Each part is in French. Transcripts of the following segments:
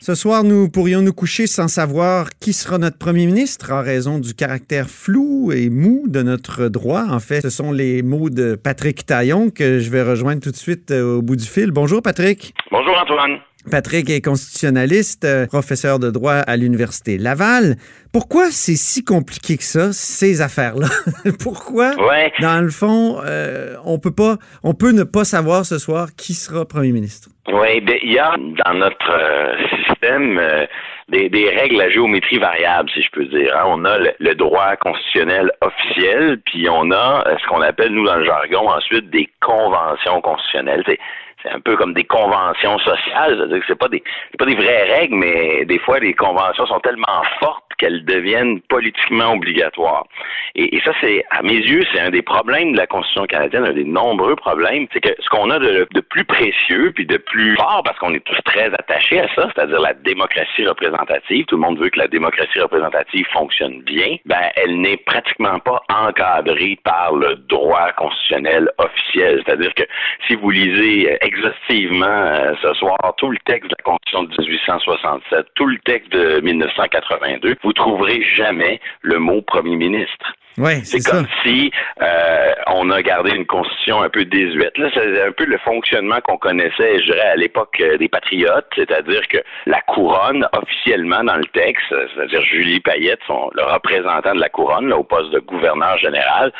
Ce soir, nous pourrions nous coucher sans savoir qui sera notre premier ministre en raison du caractère flou et mou de notre droit. En fait, ce sont les mots de Patrick Taillon que je vais rejoindre tout de suite euh, au bout du fil. Bonjour Patrick. Bonjour Antoine. Patrick est constitutionnaliste, euh, professeur de droit à l'Université Laval. Pourquoi c'est si compliqué que ça, ces affaires-là? Pourquoi, dans le fond, euh, on peut pas, on peut ne pas savoir ce soir qui sera premier ministre? Oui, ben, il y a dans notre euh, système des, règles à géométrie variable, si je peux dire. Hein. On a le, droit constitutionnel officiel, puis on a ce qu'on appelle, nous, dans le jargon, ensuite, des conventions constitutionnelles c'est un peu comme des conventions sociales, c'est-à-dire que c'est pas des pas des vraies règles, mais des fois les conventions sont tellement fortes qu'elles deviennent politiquement obligatoires. Et, ça, c'est à mes yeux, c'est un des problèmes de la Constitution canadienne, un des nombreux problèmes, c'est que ce qu'on a de, de, plus précieux puis de plus fort, parce qu'on est tous très attachés à ça, c'est-à-dire la démocratie représentative, tout le monde veut que la démocratie représentative fonctionne bien, ben elle n'est pratiquement pas encadrée par le droit constitutionnel officiel. C'est-à-dire que si vous lisez exhaustivement euh, ce soir tout le texte de la Constitution de 1867, tout le texte de 1982, vous trouverez jamais le mot premier ministre. Ouais, c'est comme si euh, on a gardé une constitution un peu désuète. Là, c'est un peu le fonctionnement qu'on connaissait, je dirais, à l'époque euh, des patriotes, c'est-à-dire que la couronne, officiellement dans le texte, c'est-à-dire Julie Payette, son, le représentant de la couronne, là, au poste de gouverneur général,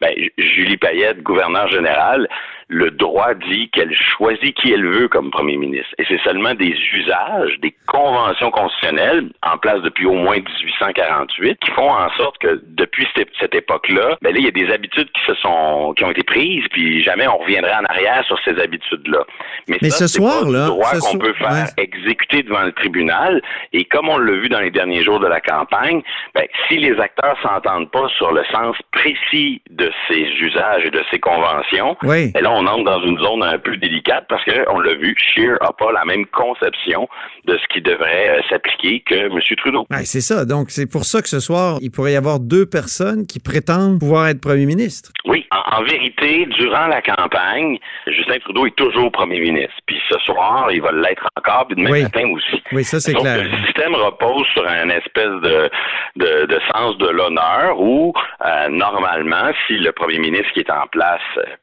ben, Julie Payette, gouverneur général, le droit dit qu'elle choisit qui elle veut comme premier ministre. Et c'est seulement des usages, des conventions constitutionnelles en place depuis au moins 1848 qui font en sorte que depuis cette, époque-là, ben là, il y a des habitudes qui se sont, qui ont été prises, puis jamais on reviendrait en arrière sur ces habitudes-là. Mais, ça, ce soir, là, droit qu'on peut faire exécuter devant le tribunal. Et comme on l'a vu dans les derniers jours de la campagne, ben, si les acteurs s'entendent pas sur le sens précis de ces usages et de ces conventions, oui. ben là, on entre dans une zone un peu délicate parce qu'on l'a vu, Scheer n'a pas la même conception de ce qui devrait euh, s'appliquer que M. Trudeau. c'est ça. Donc, c'est pour ça que ce soir, il pourrait y avoir deux personnes qui prétendent pouvoir être premier ministre. Oui, en, vérité, durant la campagne, Justin Trudeau est toujours premier ministre. Puis ce soir, il va l'être encore, puis demain matin aussi. Oui, ça c'est clair. Le système repose sur un espèce de, de, sens de l'honneur où, euh, normalement, si le premier ministre qui est en place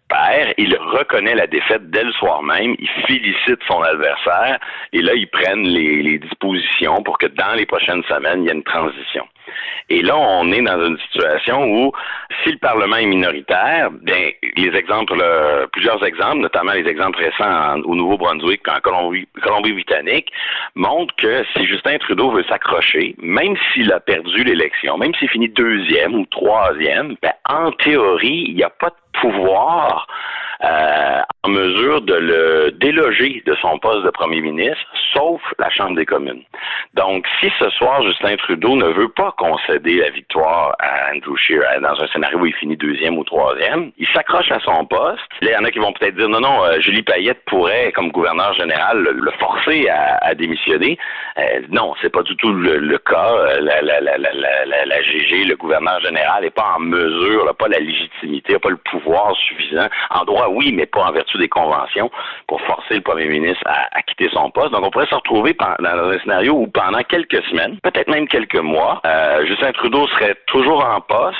perd, il reconnaît la défaite dès le soir même, il félicite son adversaire, et là, ils prennent les, dispositions pour que dans les prochaines semaines, il y ait une transition. Et là, on est dans une situation où, si le Parlement est minoritaire, bien, les exemples, plusieurs exemples, notamment les exemples récents au Nouveau-Brunswick, en Colombie-Britannique, montrent que si Justin Trudeau veut s'accrocher, même s'il a perdu l'élection, même s'il finit deuxième ou troisième, bien, en théorie, il n'y a pas de pouvoir euh, en mesure de le déloger de son poste de premier ministre, sauf la Chambre des communes. Donc, si ce soir, Justin Trudeau ne veut pas concéder la victoire à Andrew Scheer euh, dans un scénario où il finit deuxième ou troisième, il s'accroche à son poste. Là, il y en a qui vont peut-être dire non, non, euh, Julie Payette pourrait, comme gouverneur général, le, forcer à, démissionner. Euh, non, c'est pas du tout le, cas. Euh, la, la, la, la, GG, le gouverneur général, n'est pas en mesure, n'a pas la légitimité, n'a pas le pouvoir suffisant. En droit, oui, mais pas en vertu des conventions pour forcer le premier ministre à, quitter son poste. Donc, on pourrait se retrouver dans un scénario où pendant quelques semaines, peut-être même quelques mois, euh, Justin Trudeau serait toujours en poste,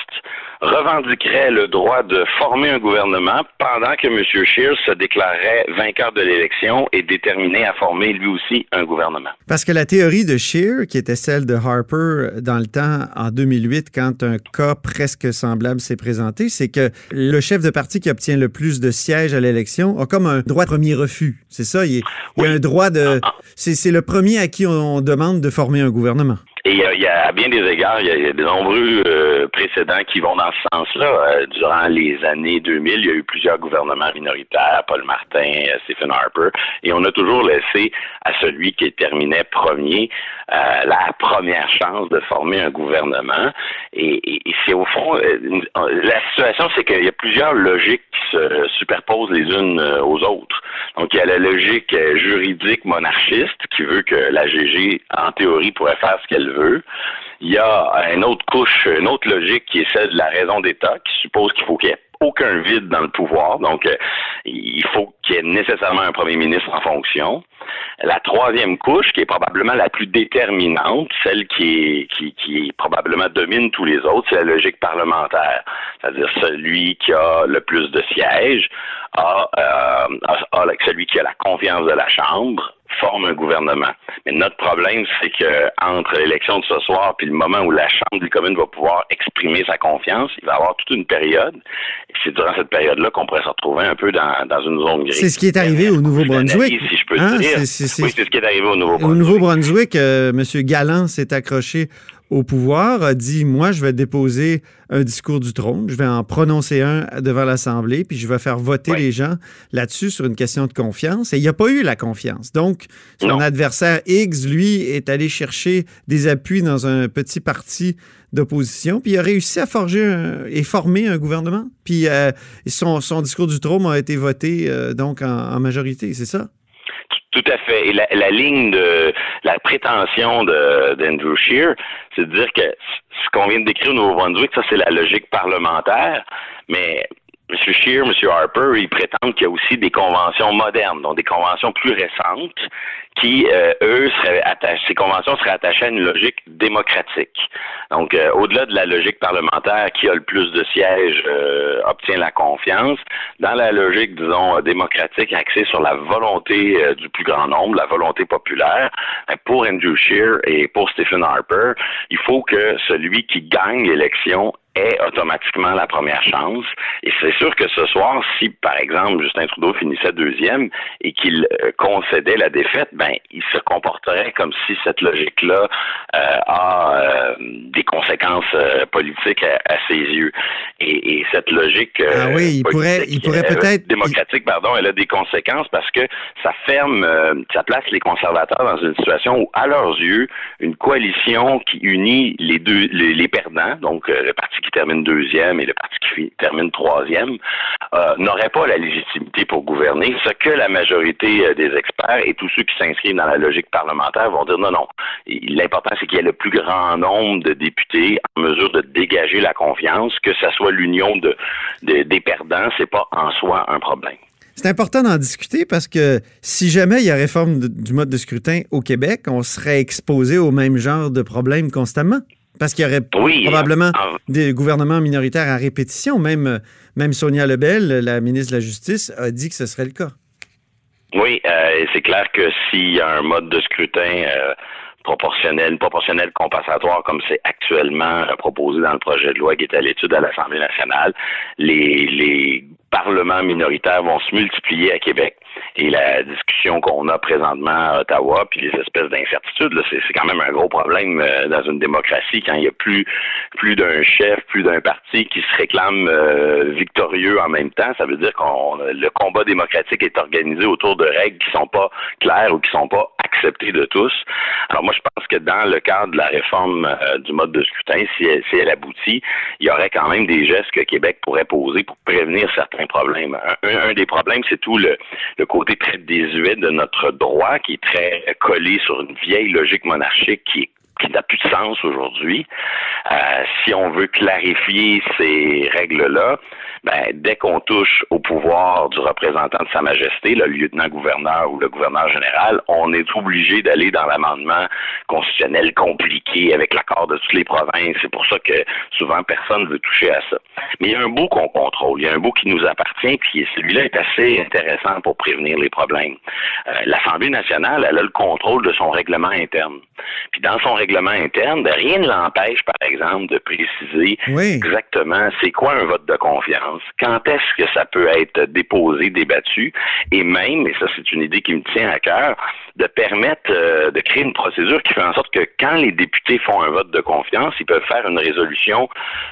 revendiquerait le droit de former un gouvernement pendant que M. Scheer se déclarerait vainqueur de l'élection et déterminé à former lui aussi un gouvernement. Parce que la théorie de Scheer, qui était celle de Harper dans le temps en 2008, quand un cas presque semblable s'est présenté, c'est que le chef de parti qui obtient le plus de sièges à l'élection a comme un droit de premier refus. C'est ça, il, y a un droit de... Ah, ah. C'est le premier à qui on demande de former un gouvernement. Et il y, a, à bien des égards, il y a, de nombreux euh, précédents qui vont dans ce sens-là. Euh, durant les années 2000, il y a eu plusieurs gouvernements minoritaires, Paul Martin, euh, Stephen Harper, et on a toujours laissé à celui qui terminait premier la première chance de former un gouvernement. Et, et c'est au fond, la situation, c'est qu'il y a plusieurs logiques qui se superposent les unes aux autres. Donc, il y a la logique juridique monarchiste qui veut que la GG, en théorie, pourrait faire ce qu'elle veut. Il y a une autre couche, une autre logique qui est celle de la raison d'État, qui suppose qu'il faut ait aucun vide dans le pouvoir. Donc, euh, il faut qu'il y ait nécessairement un premier ministre en fonction. La troisième couche, qui est probablement la plus déterminante, celle qui, est, qui, qui probablement domine tous les autres, c'est la logique parlementaire. C'est-à-dire celui qui a le plus de sièges a, euh, a, celui qui a la confiance de la Chambre forme un gouvernement. Mais notre problème, c'est que entre l'élection de ce soir puis le moment où la Chambre des communes va pouvoir exprimer sa confiance, il va y avoir toute une période. Et c'est durant cette période-là qu'on pourrait se retrouver un peu dans, dans une zone grise. C'est ce qui est arrivé au Nouveau-Brunswick. Si je peux hein? dire. oui, c'est ce qui est arrivé au Nouveau-Brunswick. Au Nouveau-Brunswick, euh, M. Galland s'est accroché au pouvoir a dit moi je vais déposer un discours du trône, je vais en prononcer un devant l'Assemblée, puis je vais faire voter les gens là-dessus sur une question de confiance. Et il n'y a pas eu la confiance. Donc son adversaire Higgs, lui, est allé chercher des appuis dans un petit parti d'opposition, puis il a réussi à forger et former un gouvernement. Puis euh, son, son, discours du trône a été voté euh, donc en majorité, c'est ça? Tout à fait. Et la, la ligne de la prétention d'Andrew Scheer, c'est de dire que ce qu'on vient de décrire au Nouveau-Brunswick, ça c'est la logique parlementaire, mais M. Scheer, M. Harper, ils prétendent qu'il y a aussi des conventions modernes, donc des conventions plus récentes, qui, euh, eux, seraient attachés, ces conventions seraient attachées à une logique démocratique. Donc, euh, au-delà de la logique parlementaire, qui a le plus de sièges euh, obtient la confiance, dans la logique, disons, démocratique axée sur la volonté du plus grand nombre, la volonté populaire, ben, pour Andrew Scheer et pour Stephen Harper, il faut que celui qui gagne l'élection est automatiquement la première chance. Et c'est sûr que ce soir, si par exemple Justin Trudeau finissait deuxième et qu'il euh, concédait la défaite, ben il se comporterait comme si cette logique-là euh, a euh, des conséquences politiques à, ses yeux. Et, cette logique ah oui, il pourrait, il pourrait peut-être démocratique, pardon, elle a des conséquences parce que ça ferme, ça place les conservateurs dans une situation où, à leurs yeux, une coalition qui unit les deux, les, les perdants, donc le parti qui termine deuxième et le parti qui termine troisième, euh, n'aurait pas la légitimité pour gouverner, ce que la majorité euh, des experts et tous ceux qui s'inscrivent dans la logique parlementaire vont dire non, non. L'important, c'est qu'il y ait le plus grand nombre de députés en mesure de dégager la confiance, que ce soit l'union de, des perdants, c'est pas en soi un problème. C'est important d'en discuter parce que si jamais il y a réforme du mode de scrutin au Québec, on serait exposé au même genre de problèmes constamment. Parce qu'il y aurait probablement des gouvernements minoritaires à répétition. Même, même Sonia Lebel, la ministre de la Justice, a dit que ce serait le cas. Oui, euh, c'est clair que s'il y a un mode de scrutin euh, proportionnel, proportionnel compensatoire comme c'est actuellement euh, proposé dans le projet de loi qui est à l'étude à l'Assemblée nationale, les, les parlements minoritaires vont se multiplier à Québec. Et la discussion qu'on a présentement à Ottawa, puis les espèces d'incertitudes, c'est quand même un gros problème euh, dans une démocratie quand il y a plus plus d'un chef, plus d'un parti qui se réclame euh, en même temps. Ça veut dire qu'on le combat démocratique est organisé autour de règles qui sont pas claires ou qui sont pas acceptées de tous. Alors moi, je pense que dans le cadre de la réforme euh, du mode de scrutin, si elle, aboutit, il y aurait quand même des gestes que Québec pourrait poser pour prévenir certains problèmes. Un, des problèmes, c'est tout le, le côté très désuet de notre droit qui est très collé sur une vieille logique monarchique qui qui n'a plus de sens aujourd'hui. Euh, si on veut clarifier ces règles-là, ben, dès qu'on touche au pouvoir du représentant de Sa Majesté, le lieutenant-gouverneur ou le gouverneur général, on est obligé d'aller dans l'amendement constitutionnel compliqué avec l'accord de toutes les provinces. C'est pour ça que souvent personne ne veut toucher à ça. Mais il y a un bout qu'on contrôle, il y a un bout qui nous appartient, puis celui-là est assez intéressant pour prévenir les problèmes. Euh, L'Assemblée nationale, elle a le contrôle de son règlement interne. Puis dans son règlement interne, ben, rien ne l'empêche, par exemple, de préciser exactement c'est quoi un vote de confiance, quand est-ce que ça peut être déposé, débattu, et même, et ça c'est une idée qui me tient à cœur, de permettre euh, de créer une procédure qui fait en sorte que quand les députés font un vote de confiance, ils peuvent faire une résolution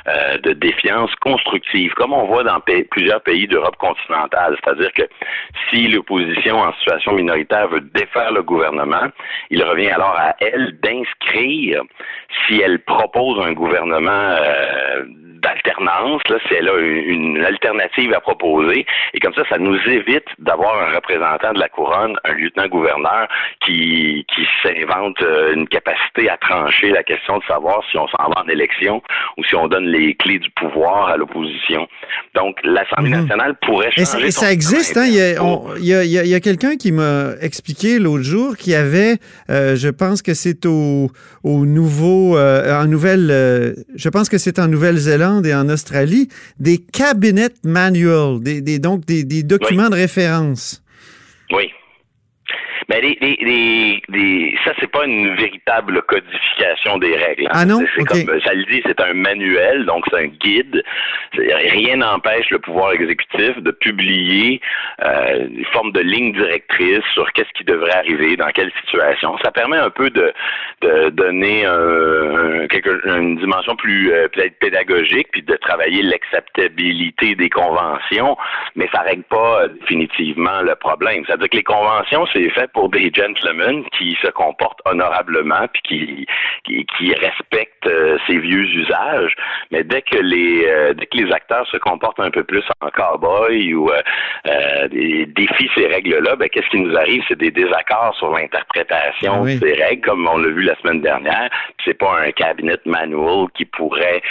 euh, de défiance constructive, comme on voit dans plusieurs pays d'Europe continentale. C'est-à-dire que si l'opposition en situation minoritaire veut défaire le gouvernement, il revient alors à elle d'inscrire, si elle propose un gouvernement euh, d'alternance, si elle a une, alternative à proposer. Et comme ça, ça nous évite d'avoir un représentant de la couronne, un lieutenant-gouverneur, qui, qui s'invente euh, une capacité à trancher la question de savoir si on s'en va en élection ou si on donne les clés du pouvoir à l'opposition. Donc, l'Assemblée mhm. nationale pourrait changer. Et, ça, existe, hein? Il y a, quelqu'un qui m'a expliqué l'autre jour qu'il y avait, euh, je pense que c'est au, au nouveau, euh, en Nouvelle, je pense que c'est en Nouvelle-Zélande et en Australie, des cabinet manuals, des, des donc des, des documents de référence. Oui. Mais les, les, les, les, ça, c'est pas une véritable codification des règles. Ah non? C'est comme ça le dit, c'est un manuel, donc c'est un guide. Rien n'empêche le pouvoir exécutif de publier euh, une forme de ligne directrice sur qu'est-ce qui devrait arriver, dans quelle situation. Ça permet un peu de, de donner un, quelque, une dimension plus euh, peut-être pédagogique, puis de travailler l'acceptabilité des conventions, mais ça règle pas euh, définitivement le problème. C'est-à-dire que les conventions, c'est fait pour des gentlemen qui se comportent honorablement puis qui qui, qui respectent euh, ces vieux usages. Mais dès que les euh, dès que les acteurs se comportent un peu plus en cowboy ou euh, défient ces règles-là, ben qu'est-ce qui nous arrive? C'est des désaccords sur l'interprétation de ah ces règles, comme on l'a vu la semaine dernière. C'est pas un cabinet manual qui pourrait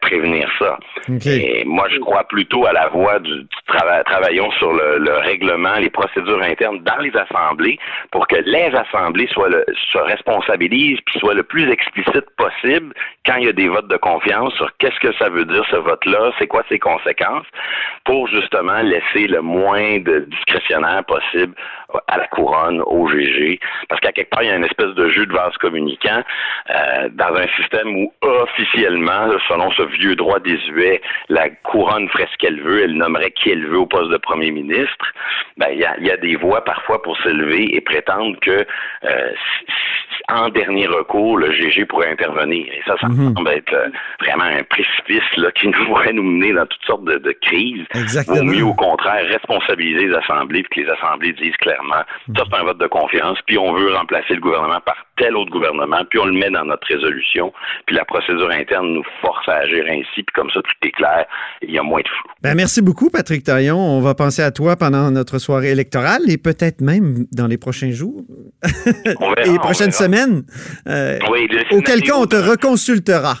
prévenir ça. Et moi, je crois plutôt à la voie du, travail. Travaillons sur le, le règlement, les procédures internes dans les assemblées pour que les assemblées soient se responsabilisent puis soient le plus explicite possible quand il y a des votes de confiance sur qu'est-ce que ça veut dire ce vote-là, c'est quoi ses conséquences, pour justement laisser le moins de discrétionnaire possible à la couronne, au GG, parce qu'à quelque part, il y a une espèce de jeu de vase communicant euh, dans un système où officiellement, selon ce vieux droit désuet, la couronne ferait ce qu'elle veut, elle nommerait qui elle veut au poste de premier ministre. Ben, il y a, y a des voix parfois pour s'élever et prétendre que euh, en dernier recours, le GG pourrait intervenir. Et ça, ça me mhm. semble être euh, vraiment un précipice là, qui nous pourrait nous mener dans toutes sortes de, crises. Exactement. Ou mieux, au contraire, responsabiliser les assemblées, puis que les assemblées disent clairement, ça c'est un vote de confiance, puis on veut remplacer le gouvernement par tel autre gouvernement, puis on le met dans notre résolution, puis la procédure interne nous force à agir ainsi, puis comme ça, tout est clair, il y a moins de flou. Ben, merci beaucoup, Patrick Taillon. On va penser à toi pendant notre soirée électorale et peut-être même dans les prochains jours et les prochaines semaines. Euh, auquel cas, on te reconsultera.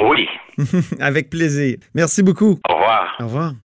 Oui. Avec plaisir. Merci beaucoup. Au revoir. Au revoir.